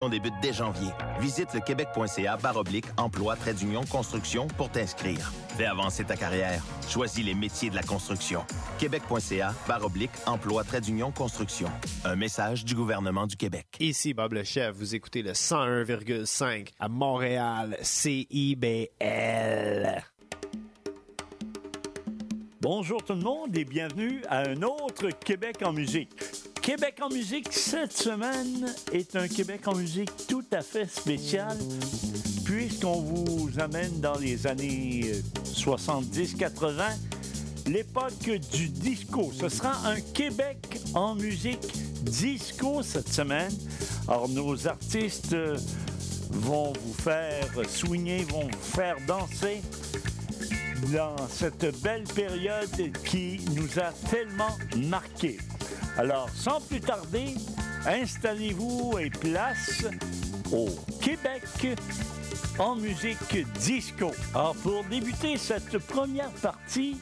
On débute dès janvier. Visite le québec.ca baroblique emploi trait d'union construction pour t'inscrire. Fais avancer ta carrière. Choisis les métiers de la construction. québec.ca baroblique emploi trait d'union construction. Un message du gouvernement du Québec. Ici Bob le chef, vous écoutez le 101,5 à Montréal CIBL. Bonjour tout le monde et bienvenue à un autre Québec en musique. Québec en musique cette semaine est un Québec en musique tout à fait spécial puisqu'on vous amène dans les années 70-80, l'époque du disco. Ce sera un Québec en musique disco cette semaine. Alors nos artistes vont vous faire swinger, vont vous faire danser dans cette belle période qui nous a tellement marqués. Alors, sans plus tarder, installez-vous et place au Québec en musique disco. Alors, pour débuter cette première partie,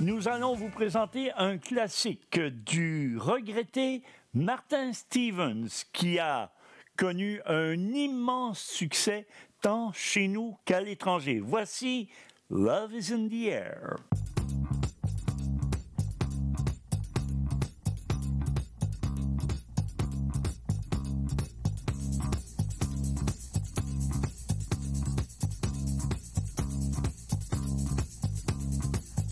nous allons vous présenter un classique du regretté Martin Stevens qui a connu un immense succès tant chez nous qu'à l'étranger. Voici Love is in the air.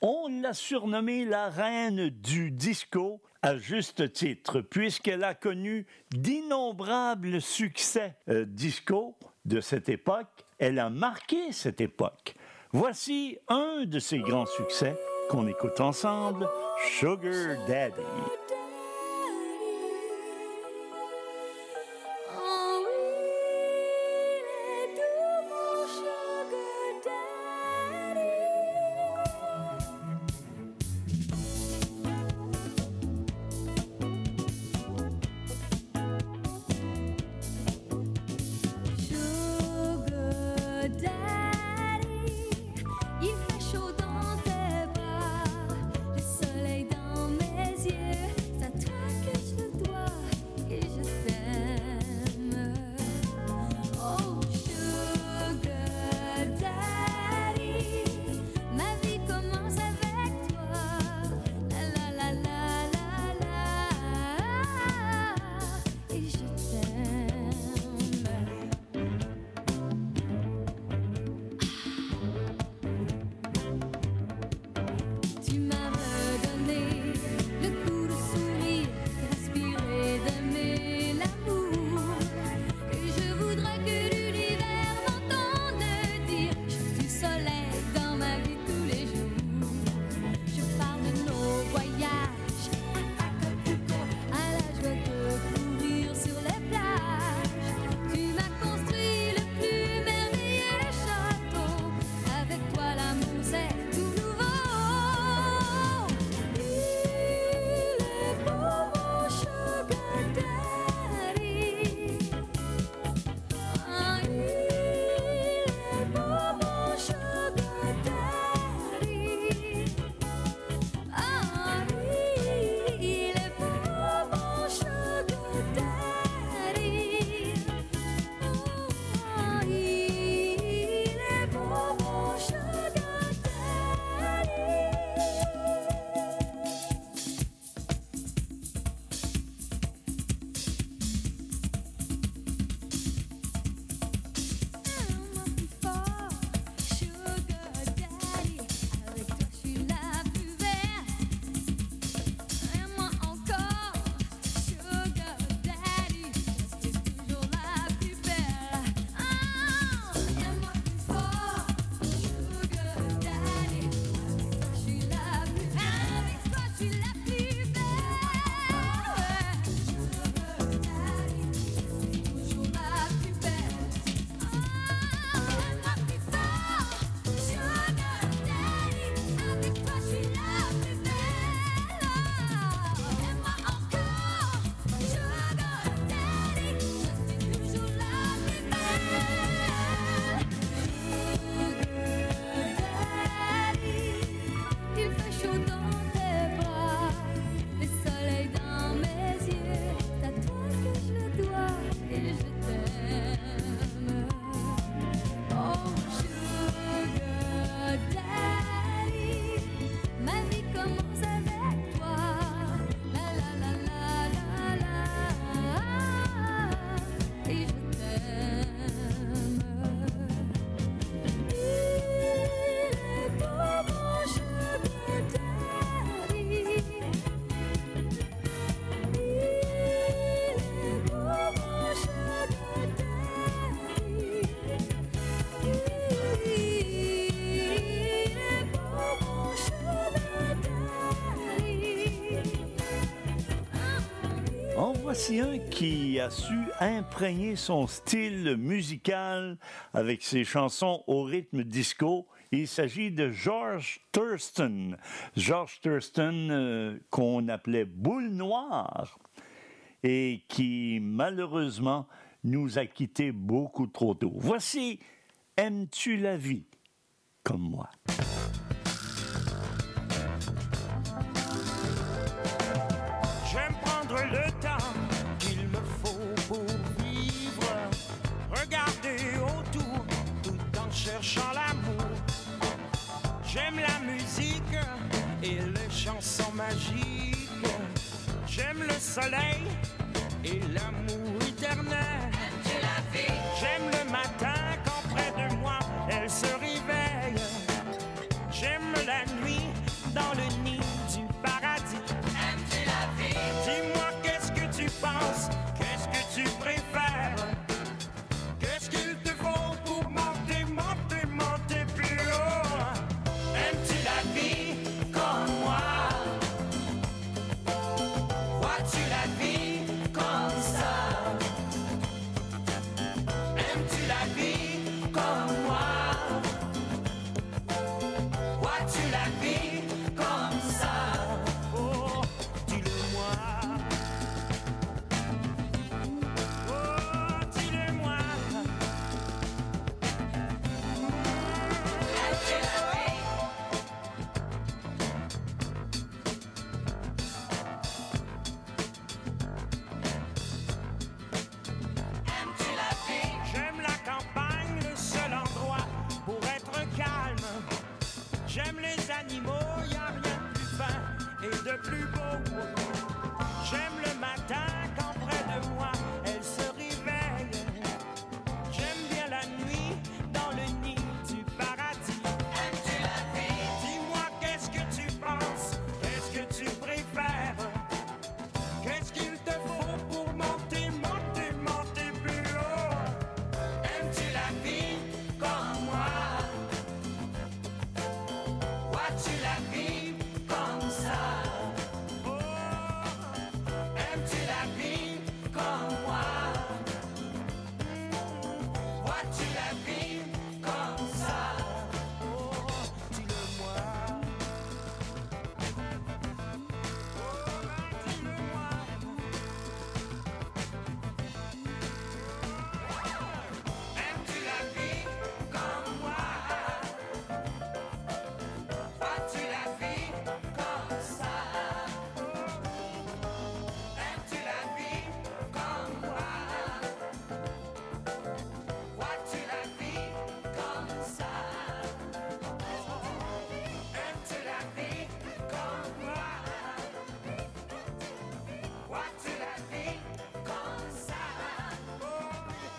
On l'a surnommée la reine du disco à juste titre, puisqu'elle a connu d'innombrables succès euh, disco de cette époque. Elle a marqué cette époque. Voici un de ses grands succès qu'on écoute ensemble, Sugar Daddy. musicien qui a su imprégner son style musical avec ses chansons au rythme disco. Il s'agit de George Thurston. George Thurston, euh, qu'on appelait Boule Noire, et qui malheureusement nous a quittés beaucoup trop tôt. Voici Aimes-tu la vie comme moi? le temps J'aime le soleil et l'amour éternel.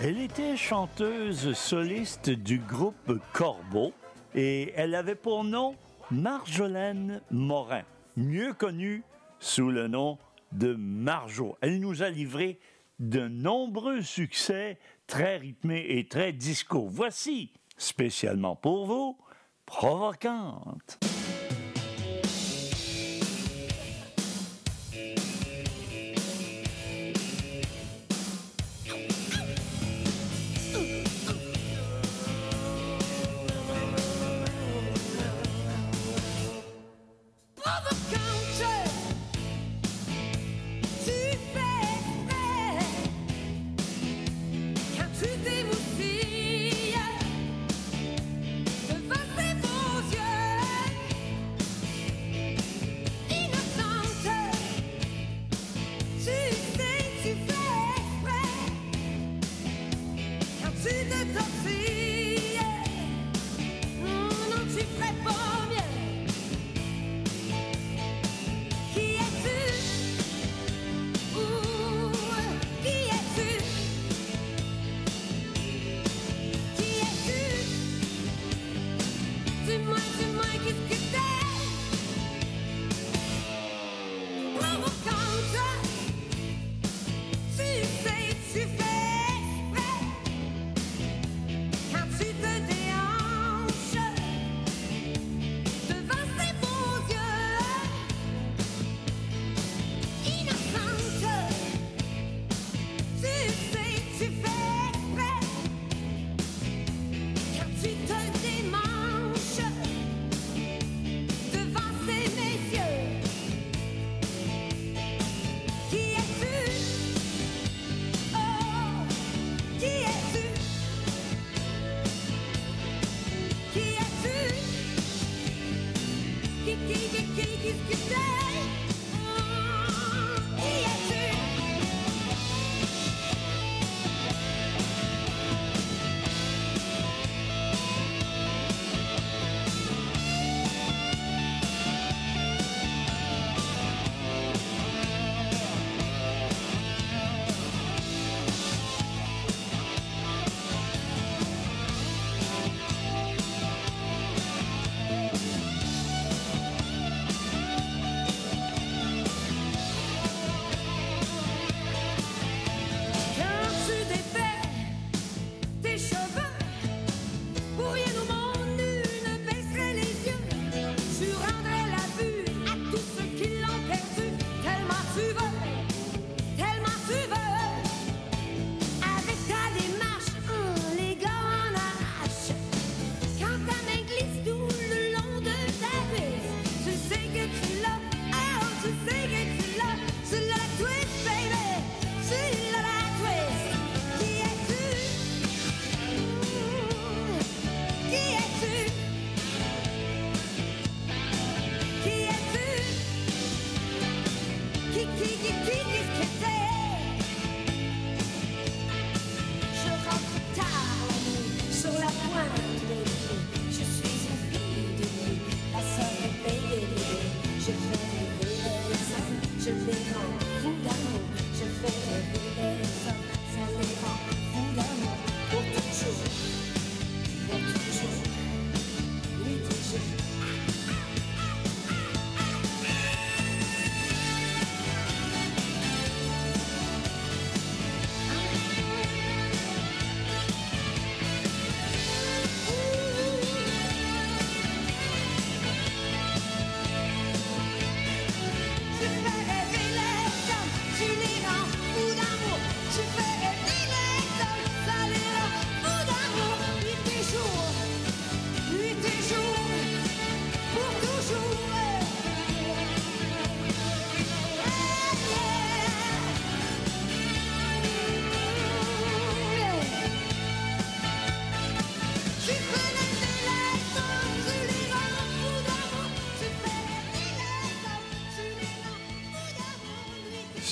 Elle était chanteuse soliste du groupe Corbeau et elle avait pour nom Marjolaine Morin, mieux connue sous le nom de Marjo. Elle nous a livré de nombreux succès très rythmés et très disco. Voici, spécialement pour vous, Provocante.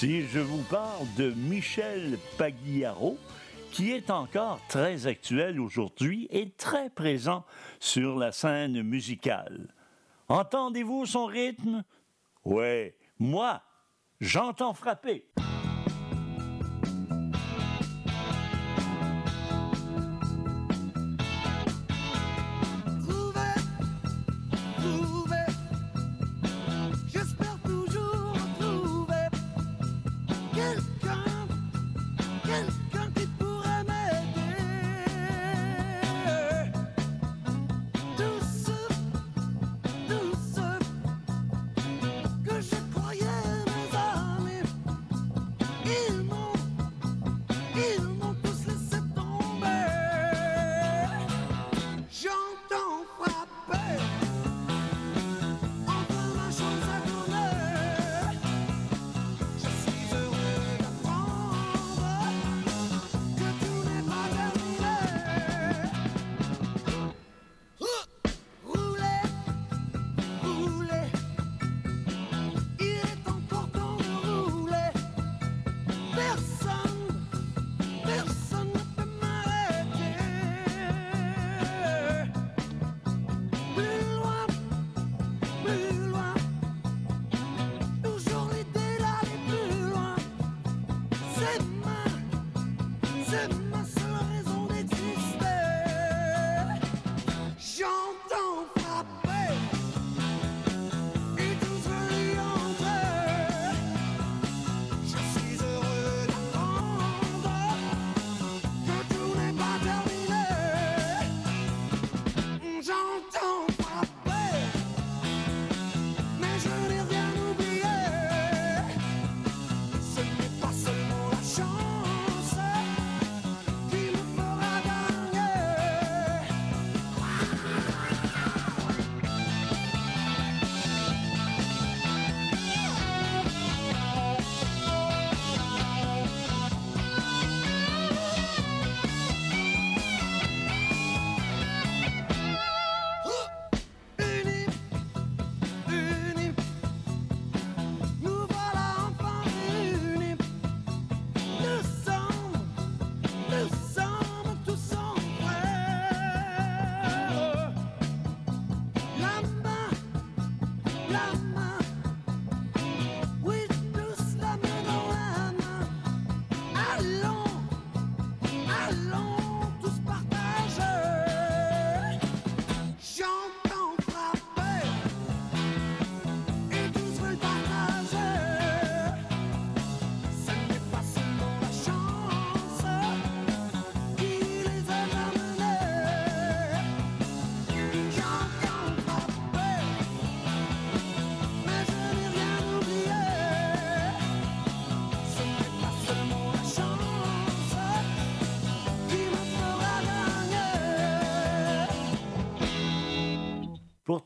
Si je vous parle de Michel Pagliaro, qui est encore très actuel aujourd'hui et très présent sur la scène musicale. Entendez-vous son rythme? Ouais, moi, j'entends frapper.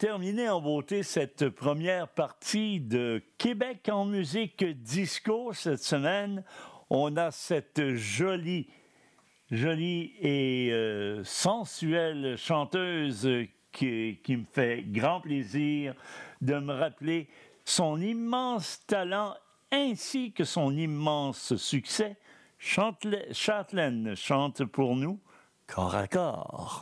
terminer en beauté cette première partie de Québec en musique disco cette semaine. On a cette jolie, jolie et euh, sensuelle chanteuse qui, qui, me fait grand plaisir de me rappeler son immense talent ainsi que son immense succès. Chantelaine chante pour nous corps à corps.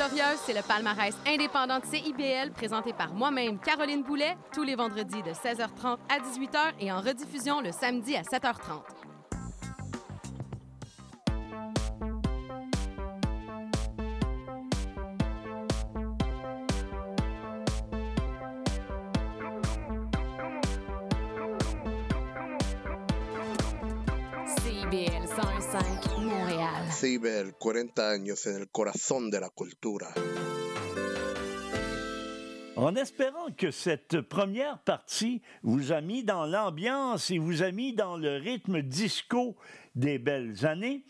Les 30 Glorieuses, c'est le palmarès indépendant de CIBL présenté par moi-même, Caroline Boulet, tous les vendredis de 16h30 à 18h et en rediffusion le samedi à 7h30. CIBL 101.5 Montréal. CIBEL, 40 años en. En espérant que cette première partie vous a mis dans l'ambiance et vous a mis dans le rythme disco des belles années,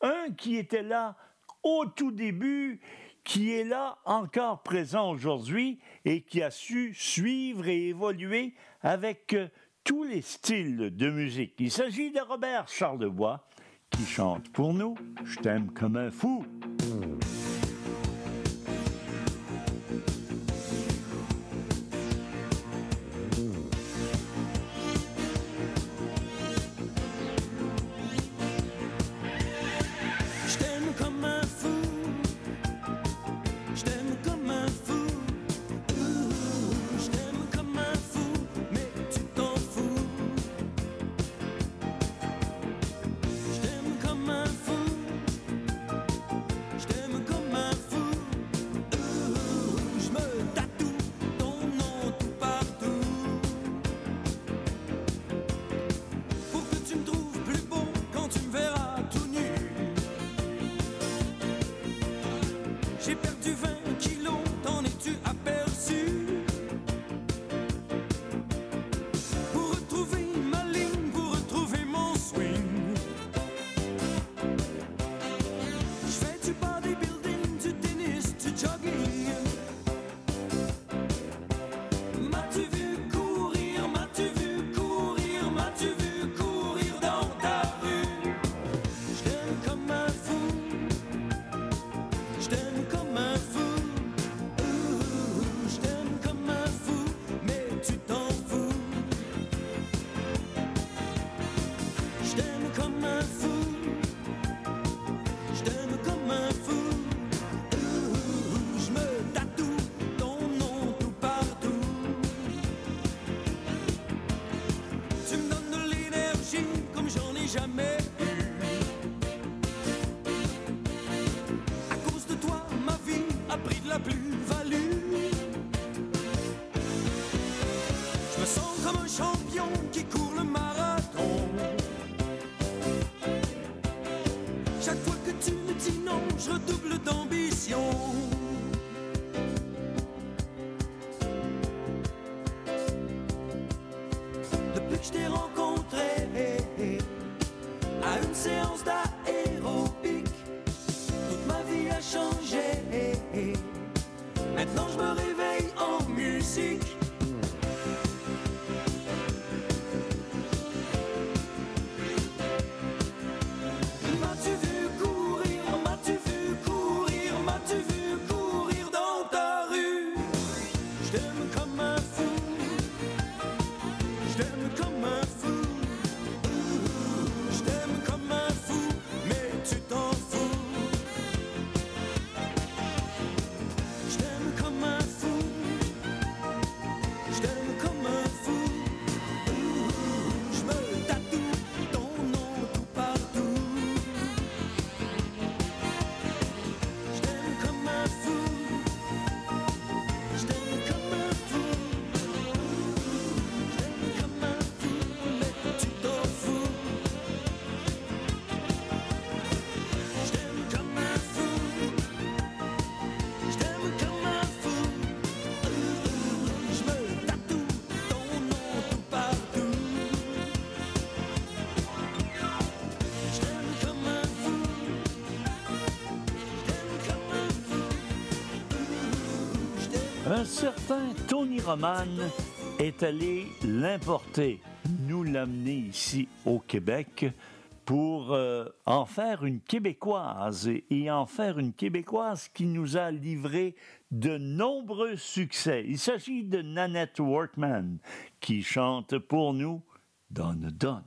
un qui était là au tout début, qui est là encore présent aujourd'hui et qui a su suivre et évoluer avec tous les styles de musique. Il s'agit de Robert Charlebois qui chante pour nous Je t'aime comme un fou. Un certain Tony Roman est allé l'importer, nous l'amener ici au Québec pour euh, en faire une québécoise et en faire une québécoise qui nous a livré de nombreux succès. Il s'agit de Nanette Workman qui chante pour nous Donne Donne.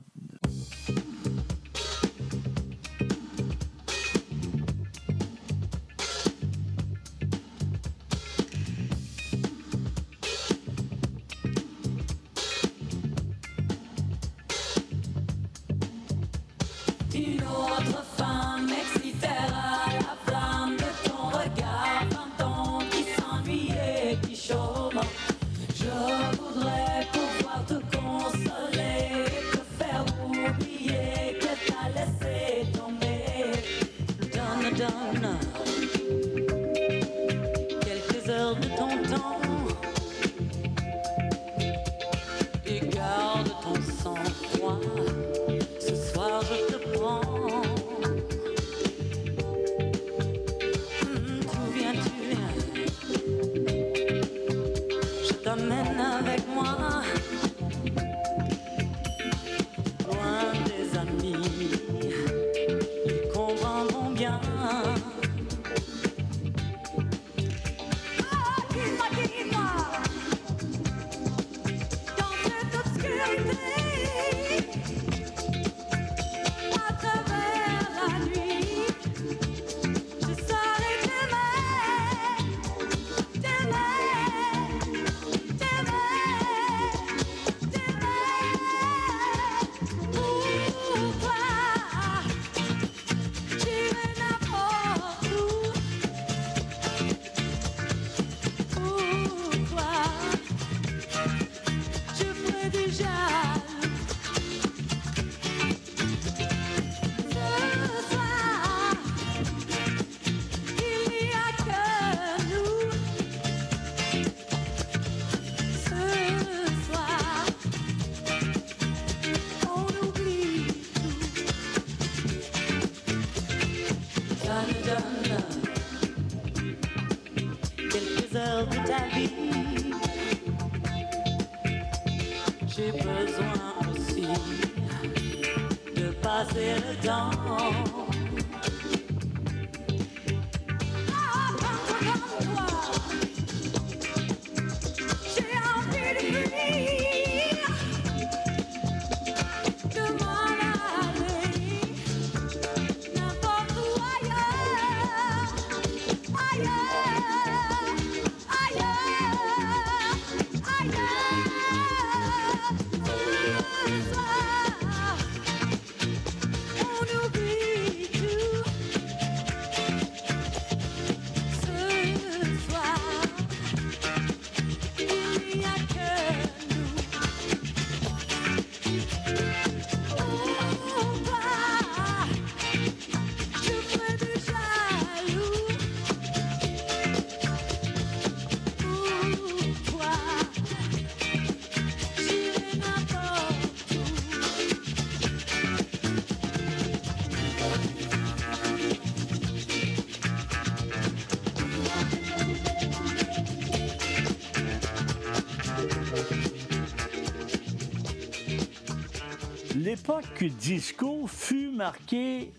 L'époque disco fut marquée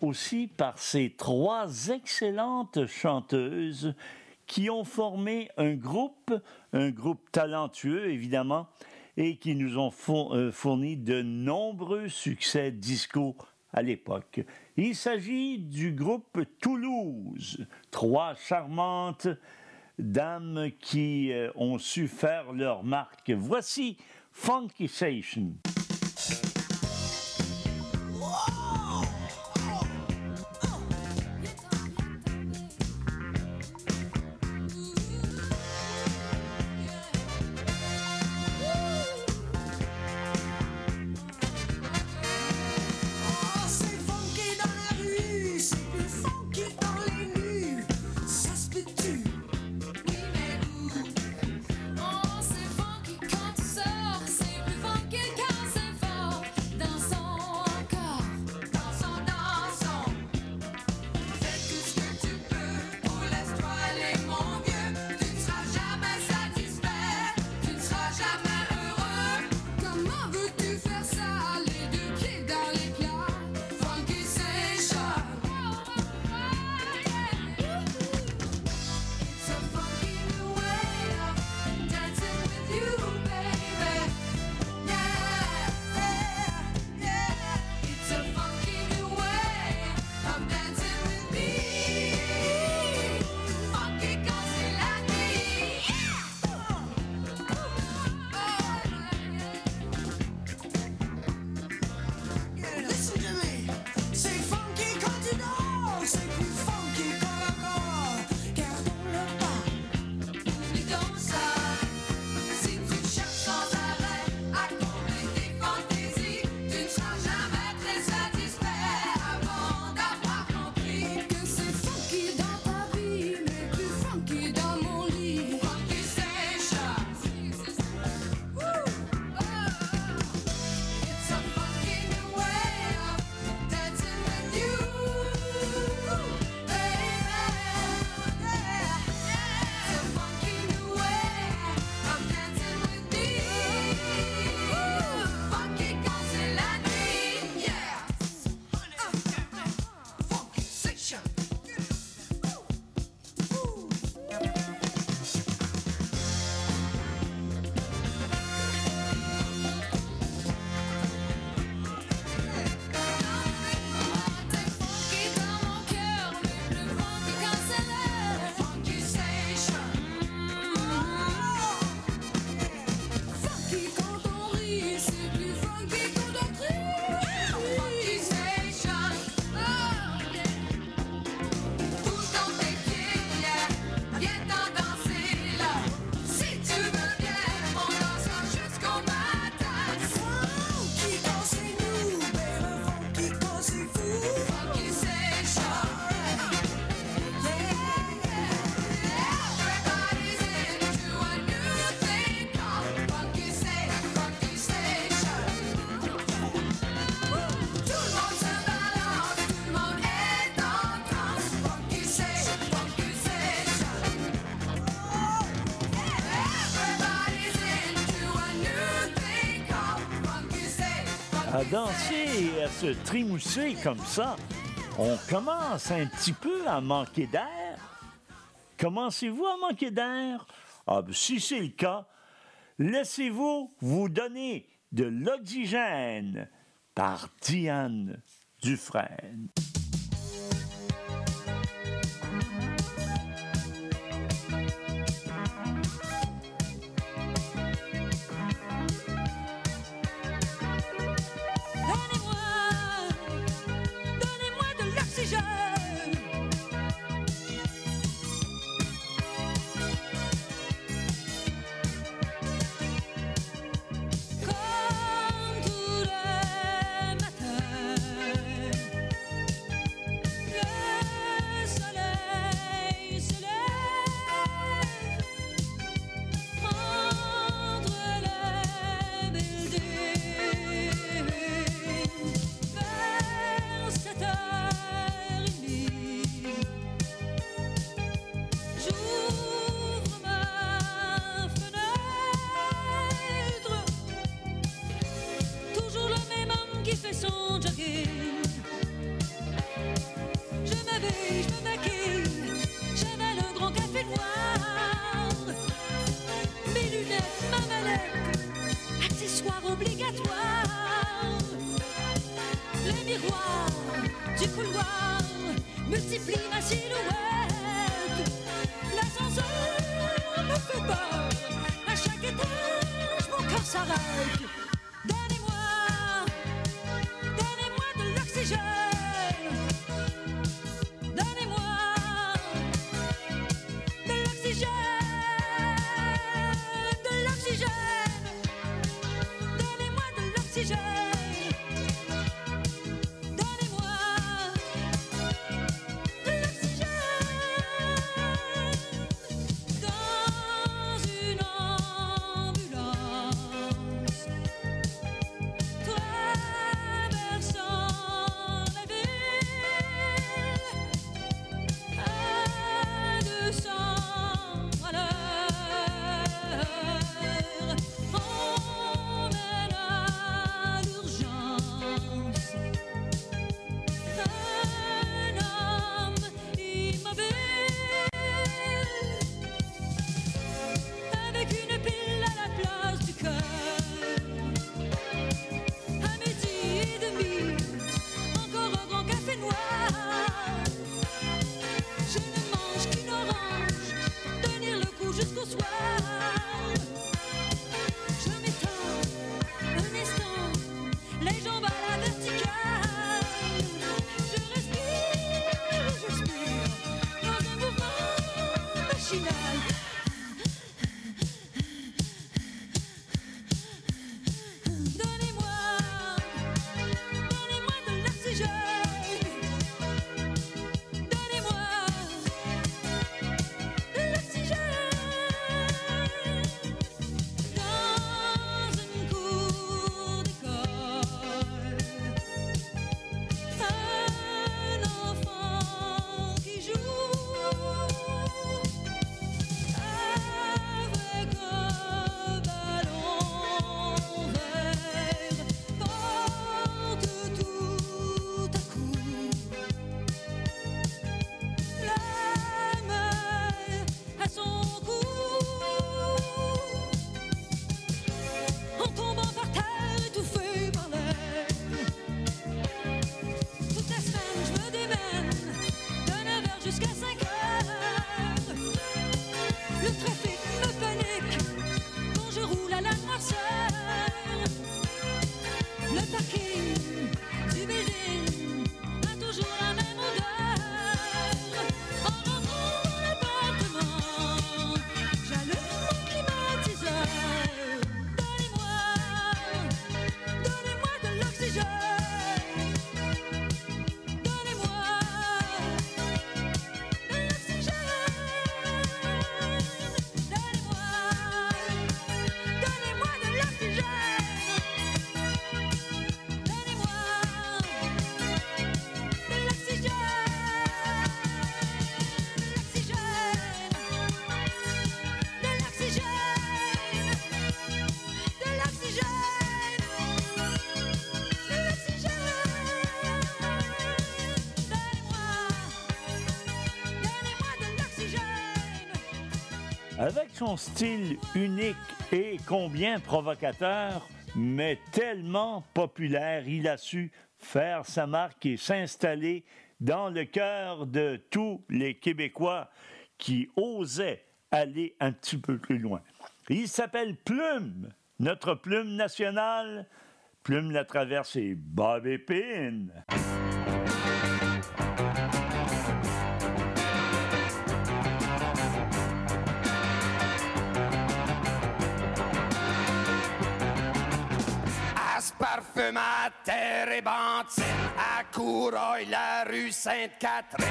aussi par ces trois excellentes chanteuses qui ont formé un groupe, un groupe talentueux évidemment, et qui nous ont euh, fourni de nombreux succès disco à l'époque. Il s'agit du groupe Toulouse, trois charmantes dames qui euh, ont su faire leur marque. Voici Funky Station. danser, à se trimousser comme ça, on commence un petit peu à manquer d'air. Commencez-vous à manquer d'air? Ah, ben, si c'est le cas, laissez-vous vous donner de l'oxygène par Diane Dufresne. du couloir multiplie ma silhouette. L'ascenseur me fait peur, à chaque étage mon cœur s'arrête. Son style unique et combien provocateur, mais tellement populaire, il a su faire sa marque et s'installer dans le cœur de tous les Québécois qui osaient aller un petit peu plus loin. Il s'appelle Plume, notre plume nationale. Plume la traverse et Bob Épine. Parfume à terre et bantine, à Coureuil, la rue Sainte-Catherine.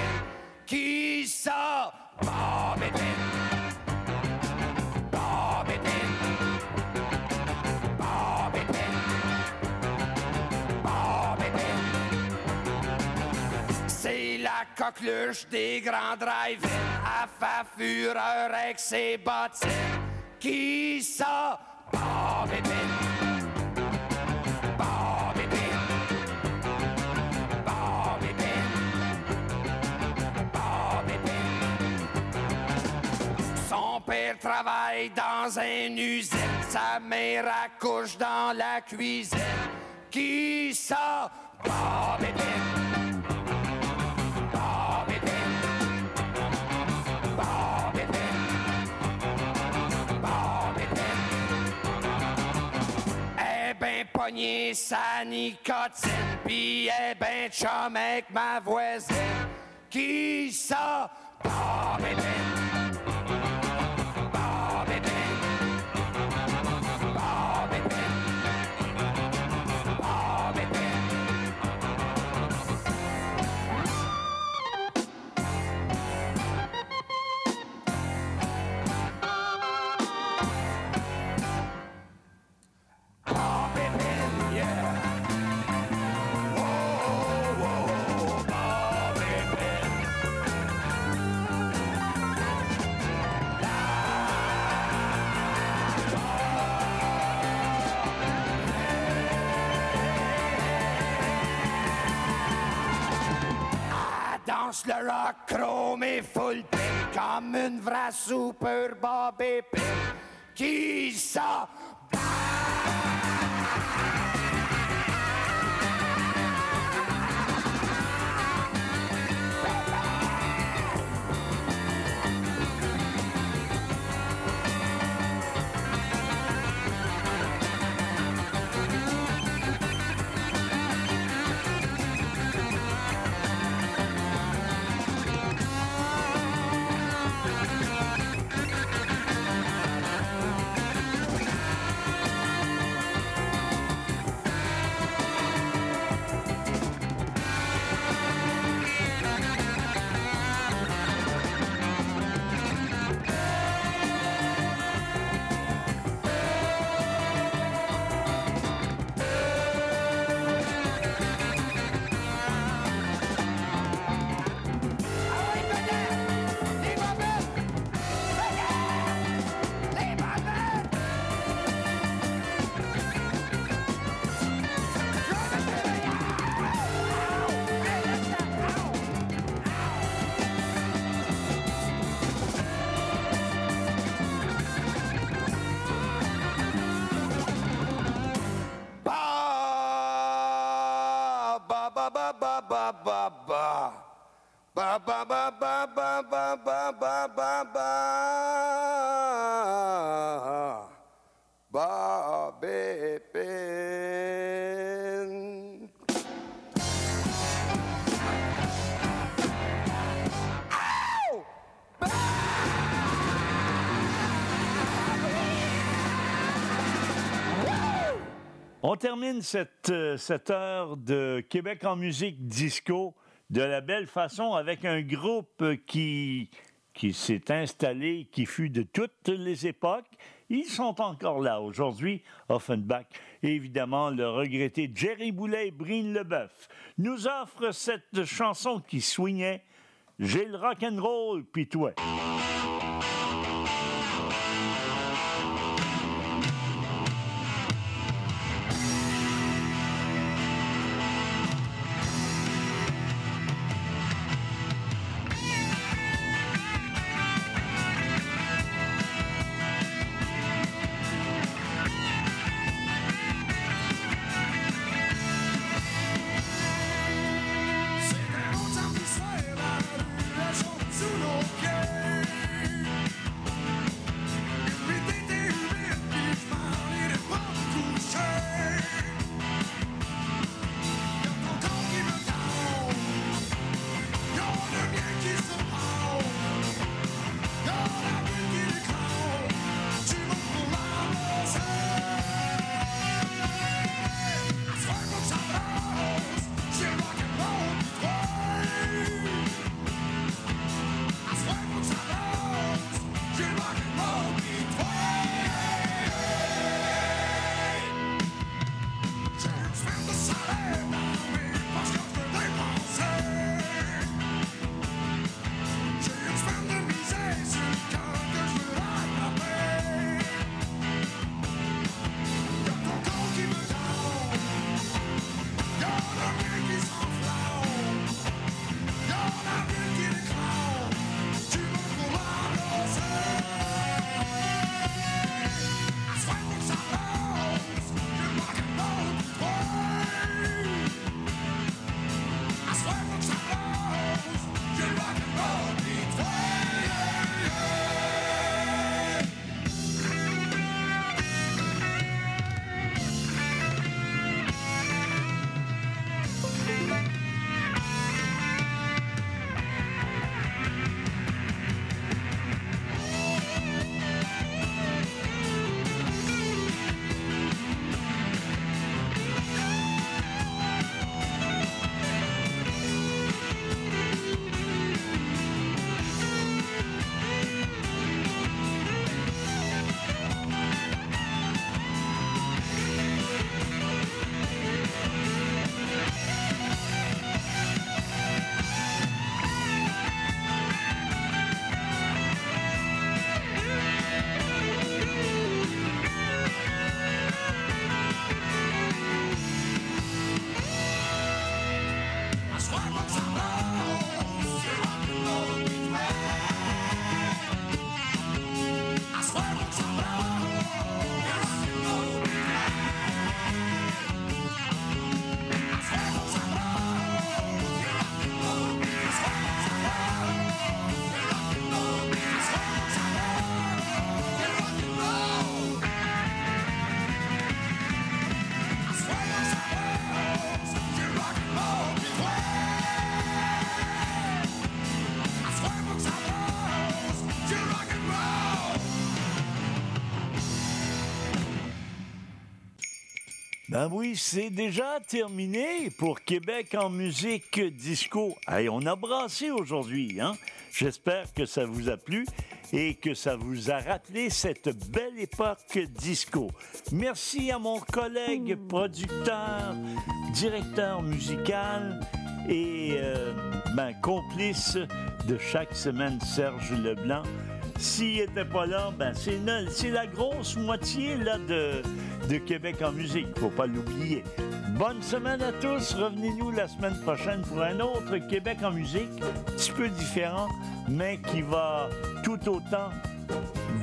Qui ça? Bob Épine. Bob Épine. Bob. Bob. C'est la coqueluche des grands drive-in, à faire fureur avec ses bottines. Qui ça? Bob. Travaille dans une usine, sa mère accouche dans la cuisine. Qui ça? Bob. Bob Épine. Eh ben pogné sa nicotine, pis eh ben chum avec ma voisine. Qui ça? Le rock chrome et full pin comme une vraie super Bob Épine. Qui ça? On termine euh, cette heure de Québec en musique disco de la belle façon avec un groupe qui, s'est installé, qui fut de toutes les époques. Ils sont encore là aujourd'hui, Offenbach. Évidemment, le regretté Jerry Boulet et Brine Leboeuf nous offrent cette chanson qui swingait J'ai le rock'n'roll, puis toi. Ben oui, c'est déjà terminé pour Québec en musique disco. Hey, on a brassé aujourd'hui, hein? J'espère que ça vous a plu et que ça vous a rappelé cette belle époque disco. Merci à mon collègue producteur, directeur musical et euh, ben, complice de chaque semaine, Serge Leblanc. S'il n'était pas là, ben c'est la grosse moitié de, Québec en musique, faut pas l'oublier. Bonne semaine à tous, revenez-nous la semaine prochaine pour un autre Québec en musique, un petit peu différent, mais qui va tout autant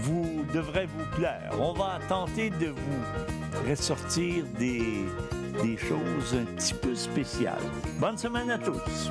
vous devrait vous plaire. On va tenter de vous ressortir des, des choses un petit peu spéciales. Bonne semaine à tous.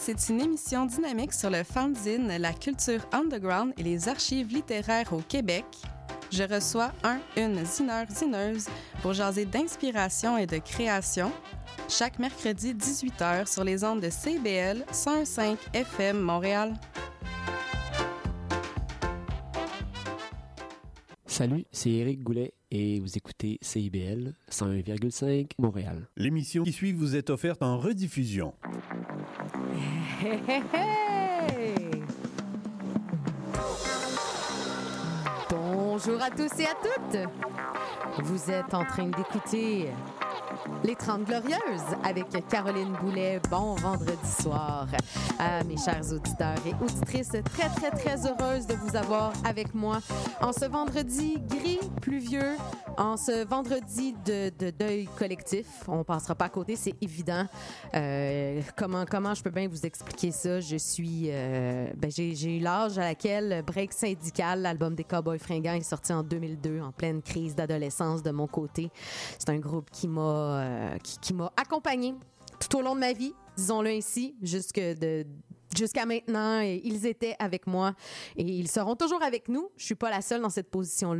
C'est une émission dynamique sur le fanzine, la culture underground et les archives littéraires au Québec. Je reçois un, une zineur, zineuse pour jaser d'inspiration et de création. Chaque mercredi 18h sur les ondes de CBL 105 FM Montréal. Salut, c'est Eric Goulet et vous écoutez CIBL 101,5 Montréal. L'émission qui suit vous est offerte en rediffusion. Bonjour à tous et à toutes! Vous êtes en train d'écouter Les 30 Glorieuses avec Caroline Boulet. Bon vendredi soir à mes chers auditeurs et auditrices. Très, très, très heureuse de vous avoir avec moi en ce vendredi gris, pluvieux, en ce vendredi de, de deuil collectif. On passera pas à côté, c'est évident. Euh, comment, comment je peux bien vous expliquer ça? Je suis... euh, ben, j'ai eu l'âge à laquelle Break Syndical, l'album des Cowboys Fringants, est sorti en 2002, en pleine crise d'adolescence de mon côté. C'est un groupe qui m'a euh, qui, qui m'a accompagné tout au long de ma vie, disons-le ainsi, Jusqu'à maintenant, ils étaient avec moi et ils seront toujours avec nous. Je suis pas la seule dans cette position-là.